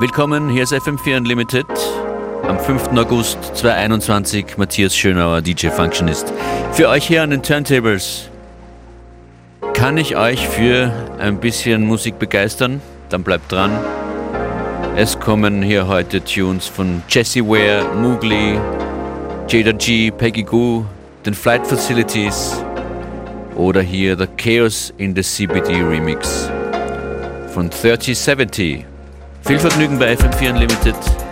Willkommen, hier ist FM4 Unlimited. Am 5. August 2021, Matthias Schönauer, DJ Functionist. Für euch hier an den Turntables. Kann ich euch für ein bisschen Musik begeistern? Dann bleibt dran. Es kommen hier heute Tunes von Jesse Ware, Moogly, Jada G, Peggy Goo, den Flight Facilities oder hier The Chaos in the CBD Remix von 3070. Viel Vergnügen bei FM4 Unlimited.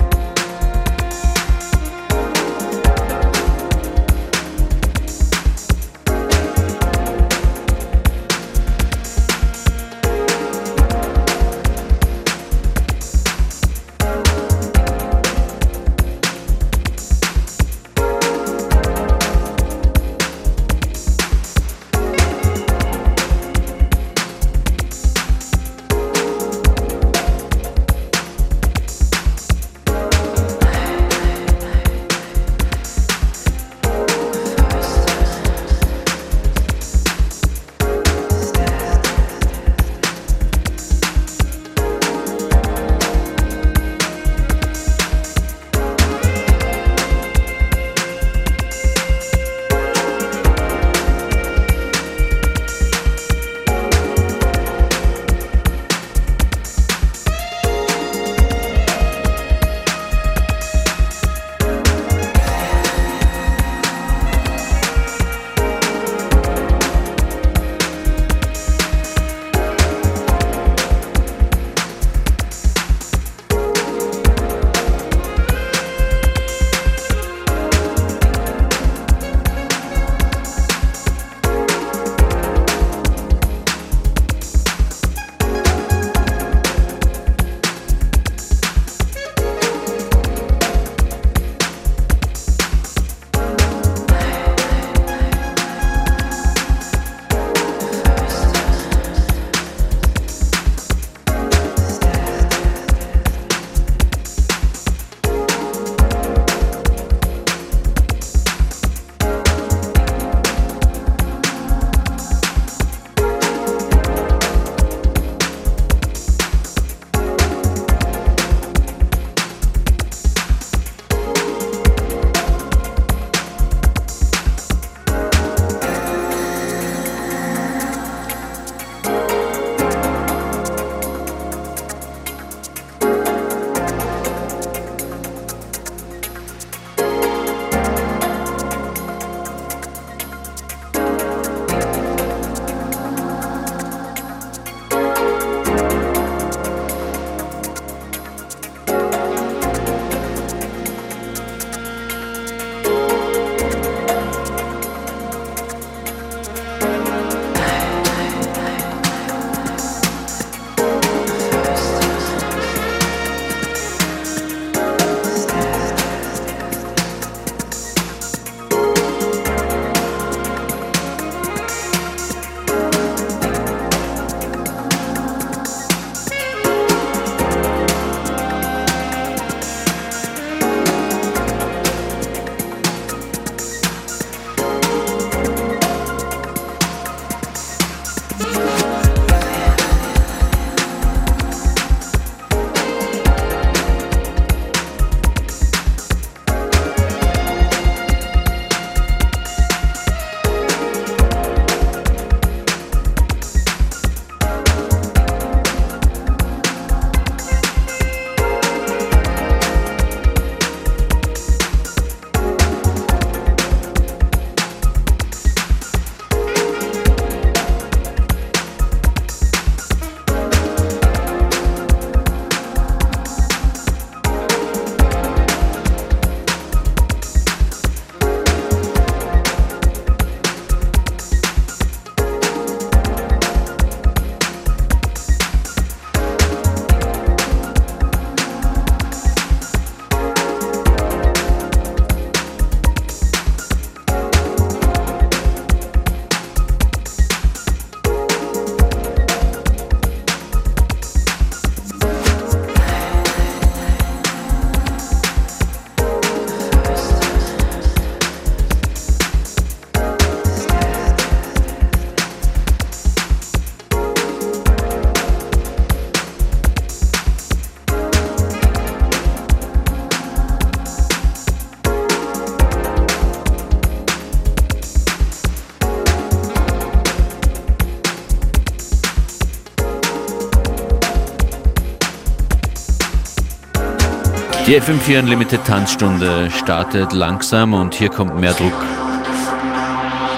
Die FM4 Unlimited Tanzstunde startet langsam und hier kommt mehr Druck.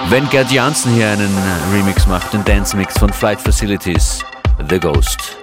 Wenn Gerd Janssen hier einen Remix macht, den Dance Mix von Flight Facilities, The Ghost.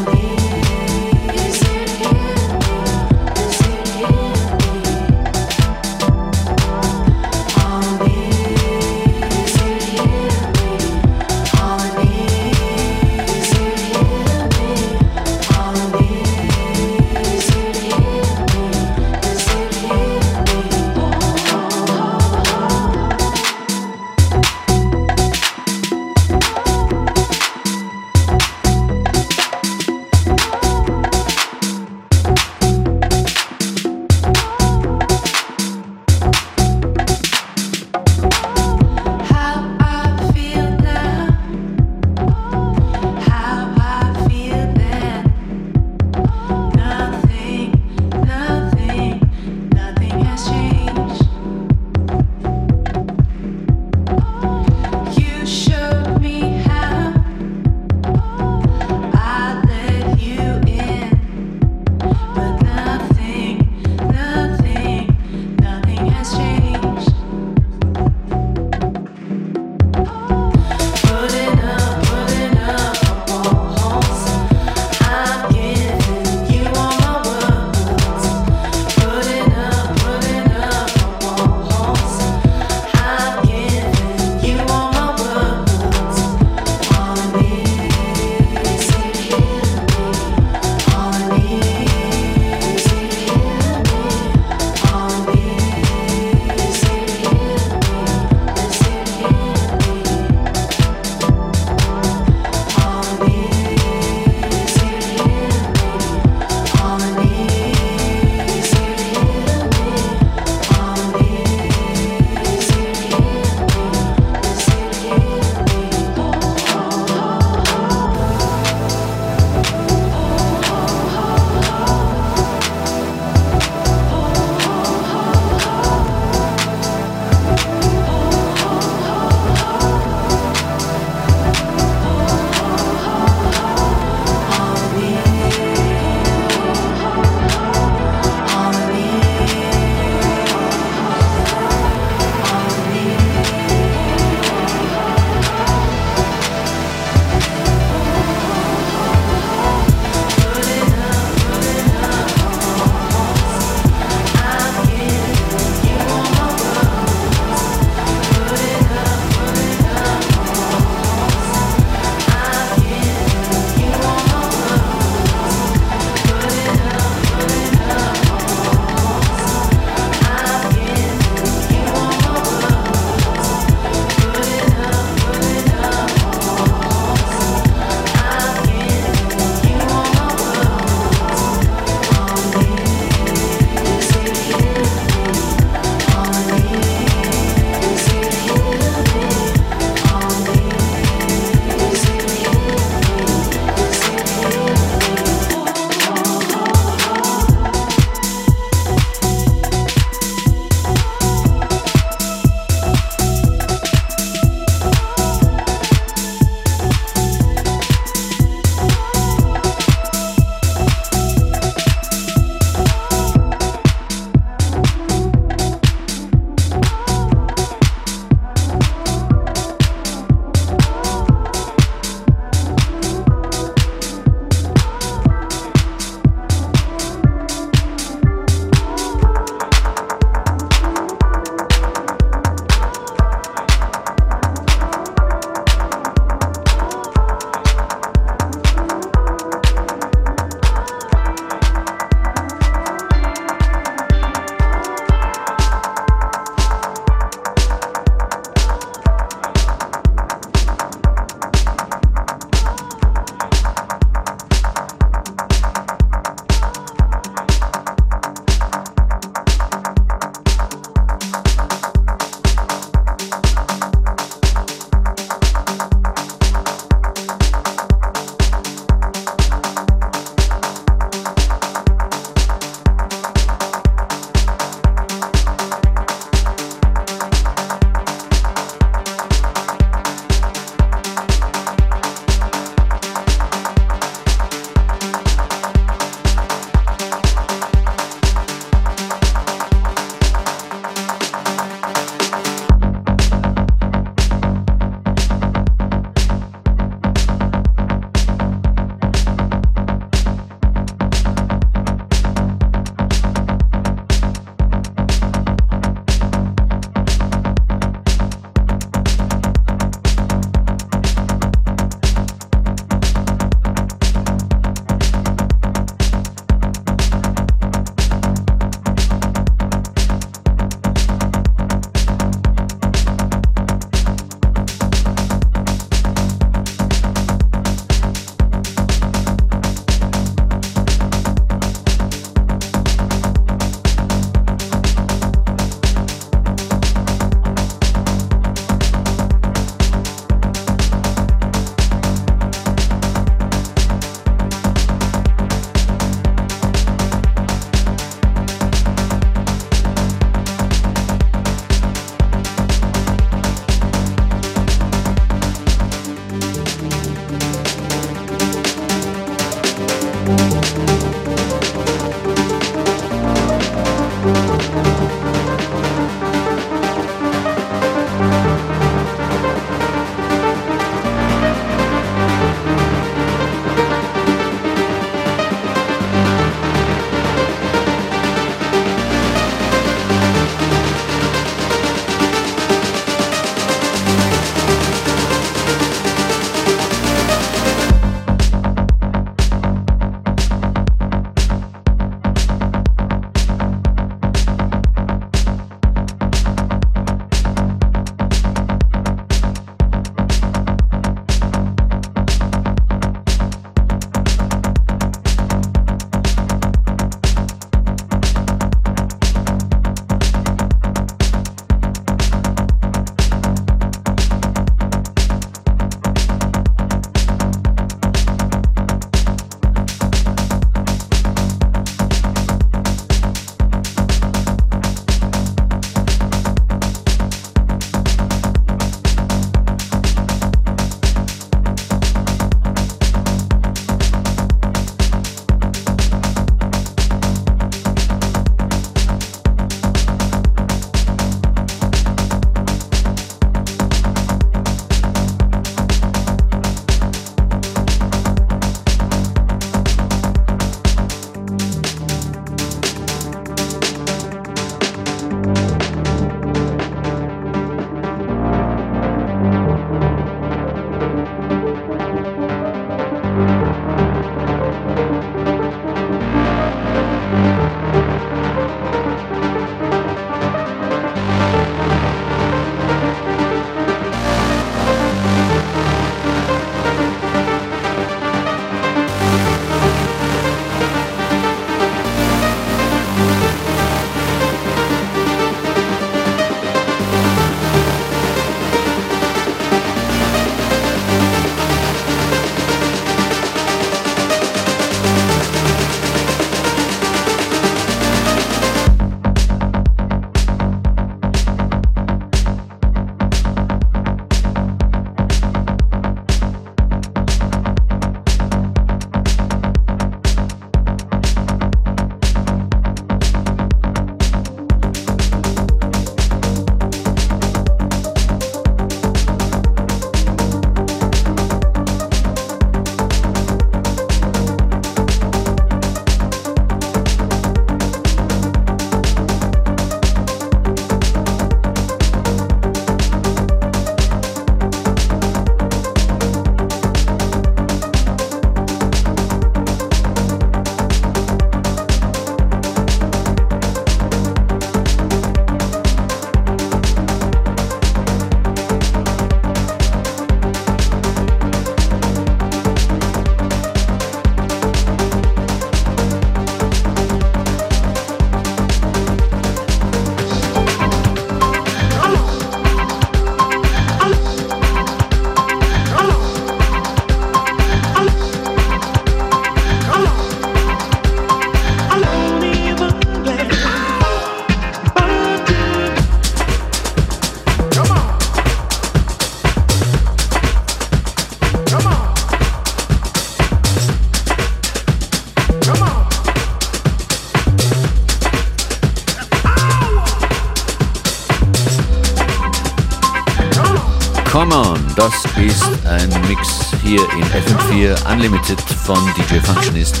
Come On, das ist ein Mix hier in FM4 Unlimited von DJ Functionist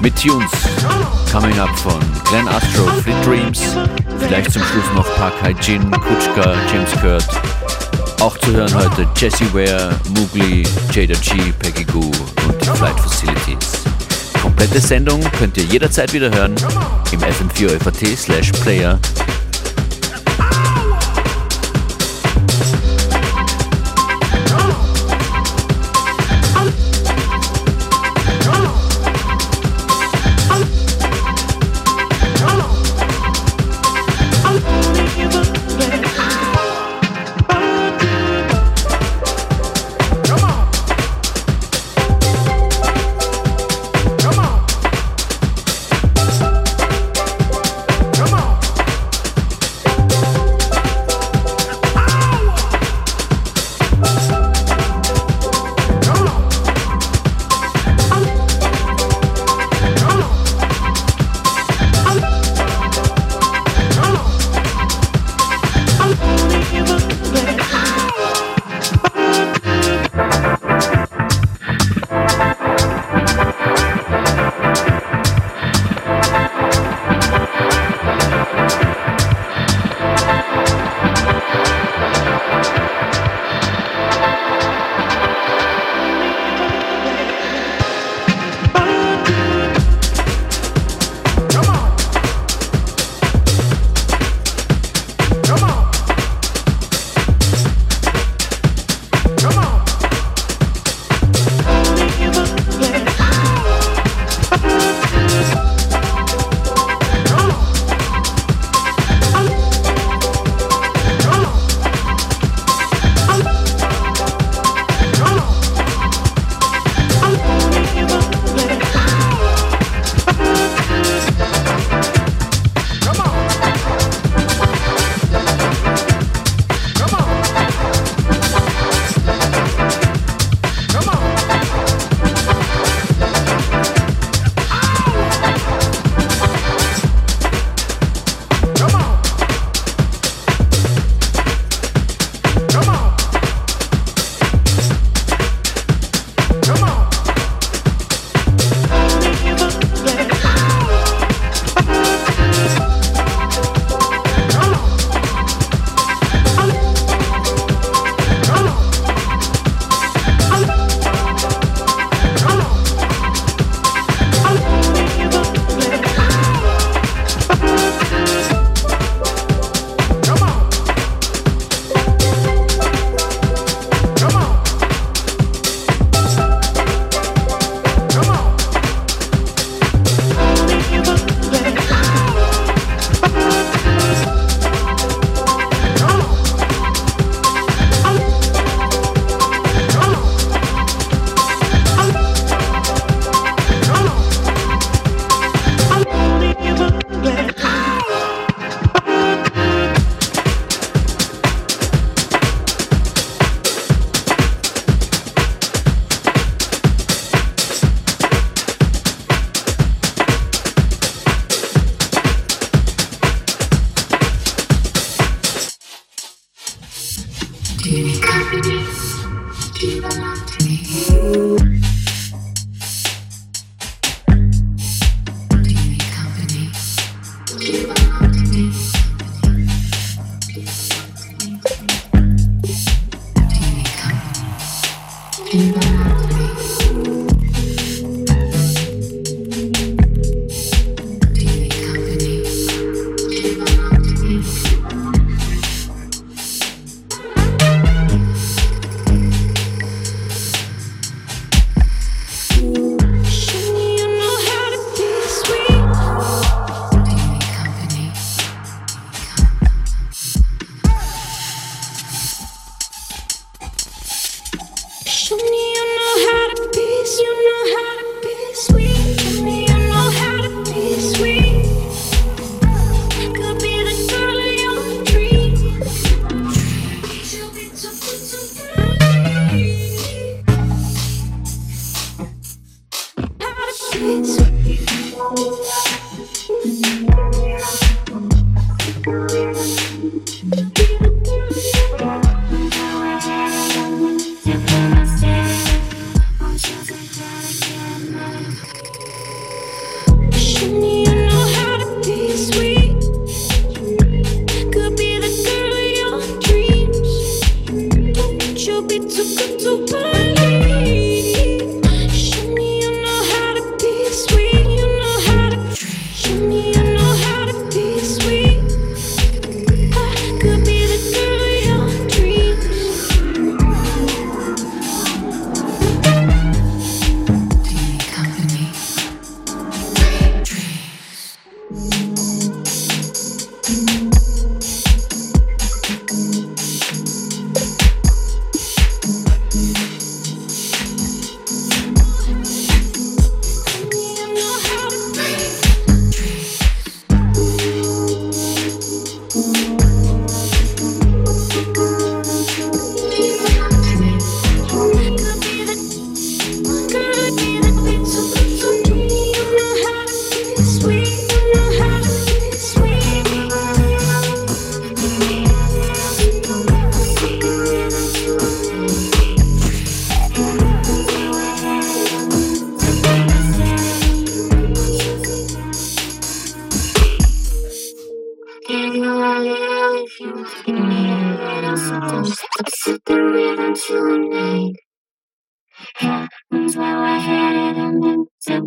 mit Tunes coming up von Glenn Astro, Fleet Dreams, vielleicht zum Schluss noch Park Jin, Kutschka, James Kurt. Auch zu hören heute Jesse Ware, Mugli, Jada G, Peggy Goo und die Flight Facilities. Komplette Sendung könnt ihr jederzeit wieder hören im FM4 FAT slash Player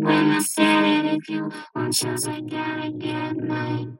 when I said it, if you want yours, I gotta get mine.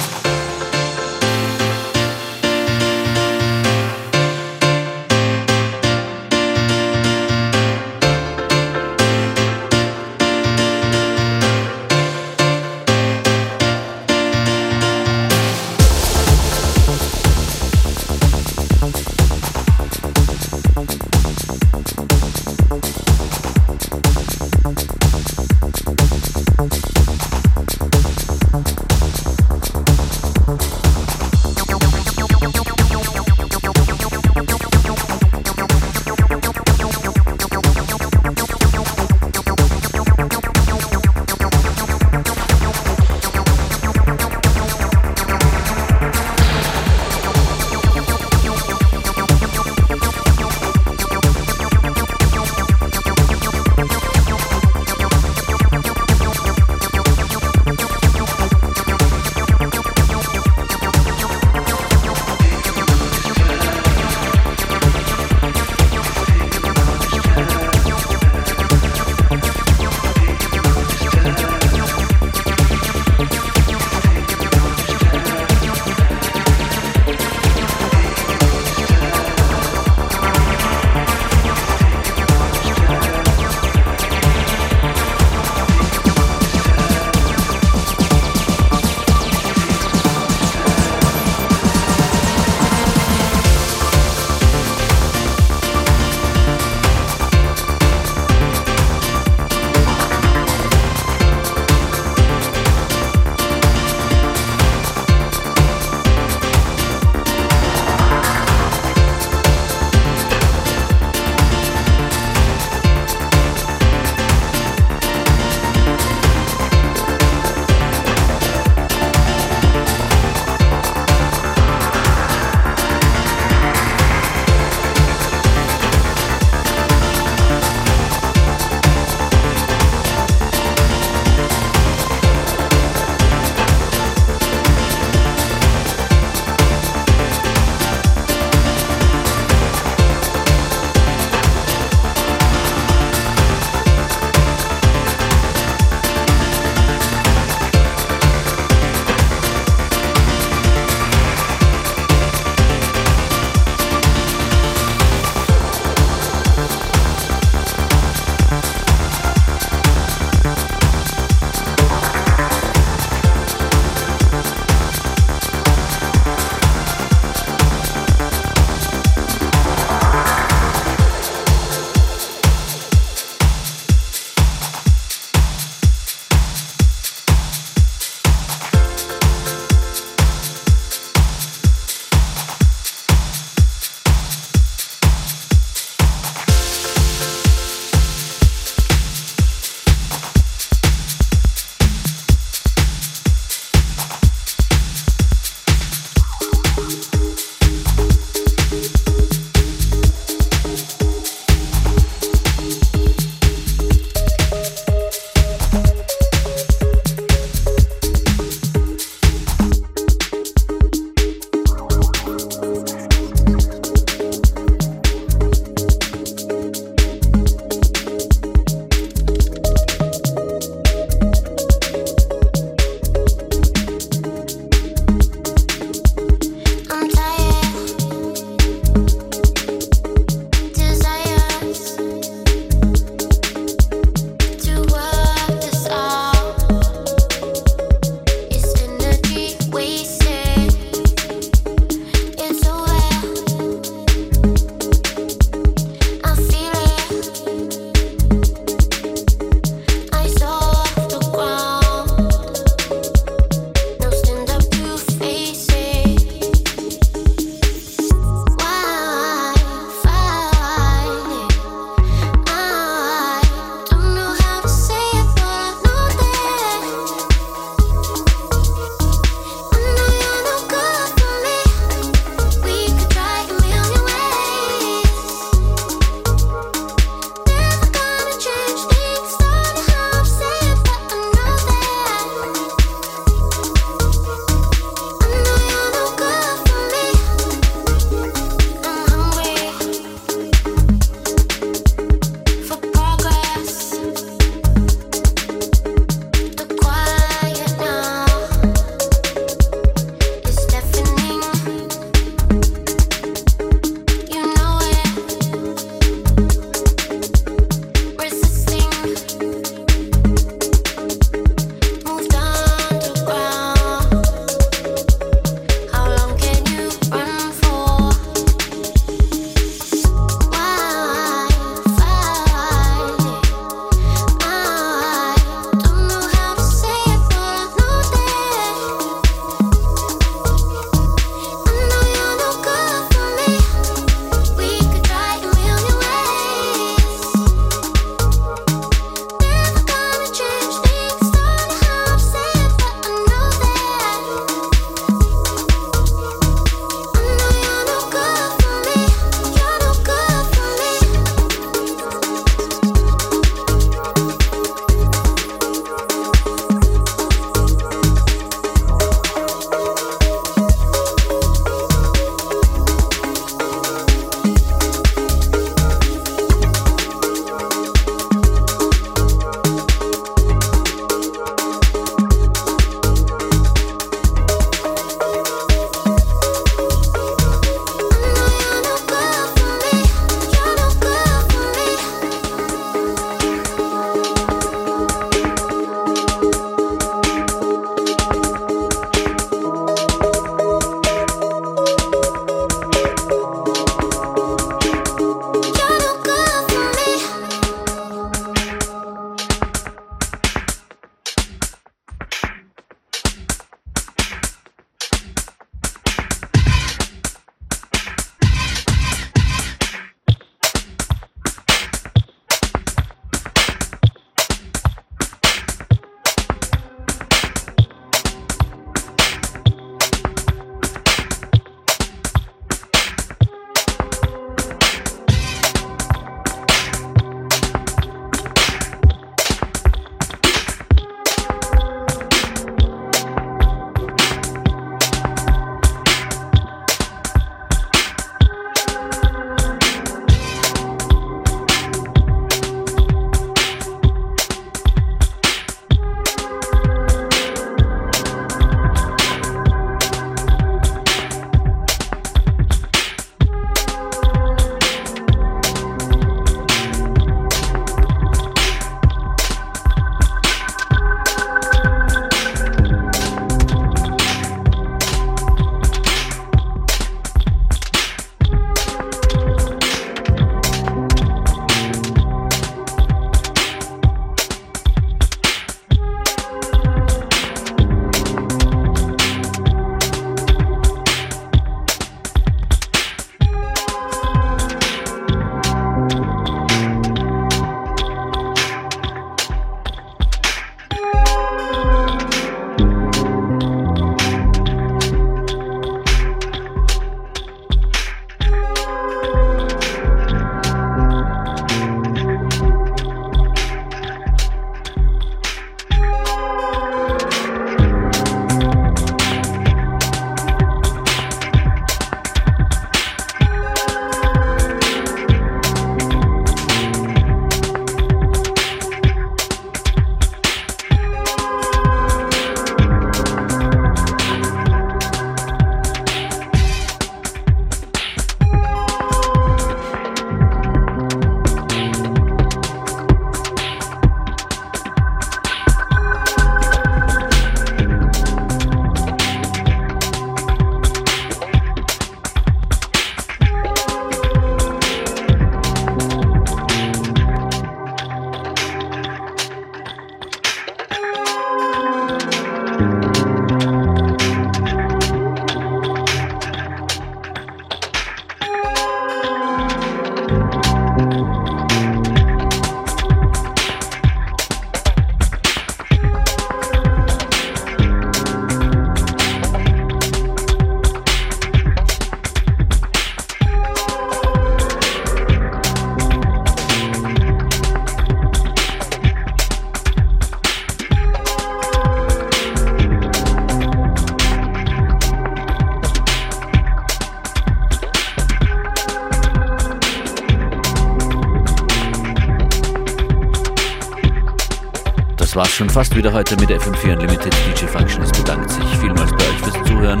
Wieder heute mit FM4 Unlimited. DJ Functionist bedankt sich vielmals bei euch fürs Zuhören.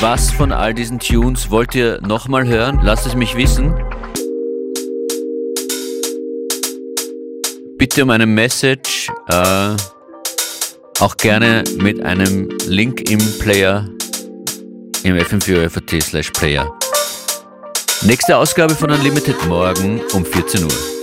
Was von all diesen Tunes wollt ihr nochmal hören? Lasst es mich wissen. Bitte um eine Message, äh, auch gerne mit einem Link im Player, im fm4 slash Player. Nächste Ausgabe von Unlimited morgen um 14 Uhr.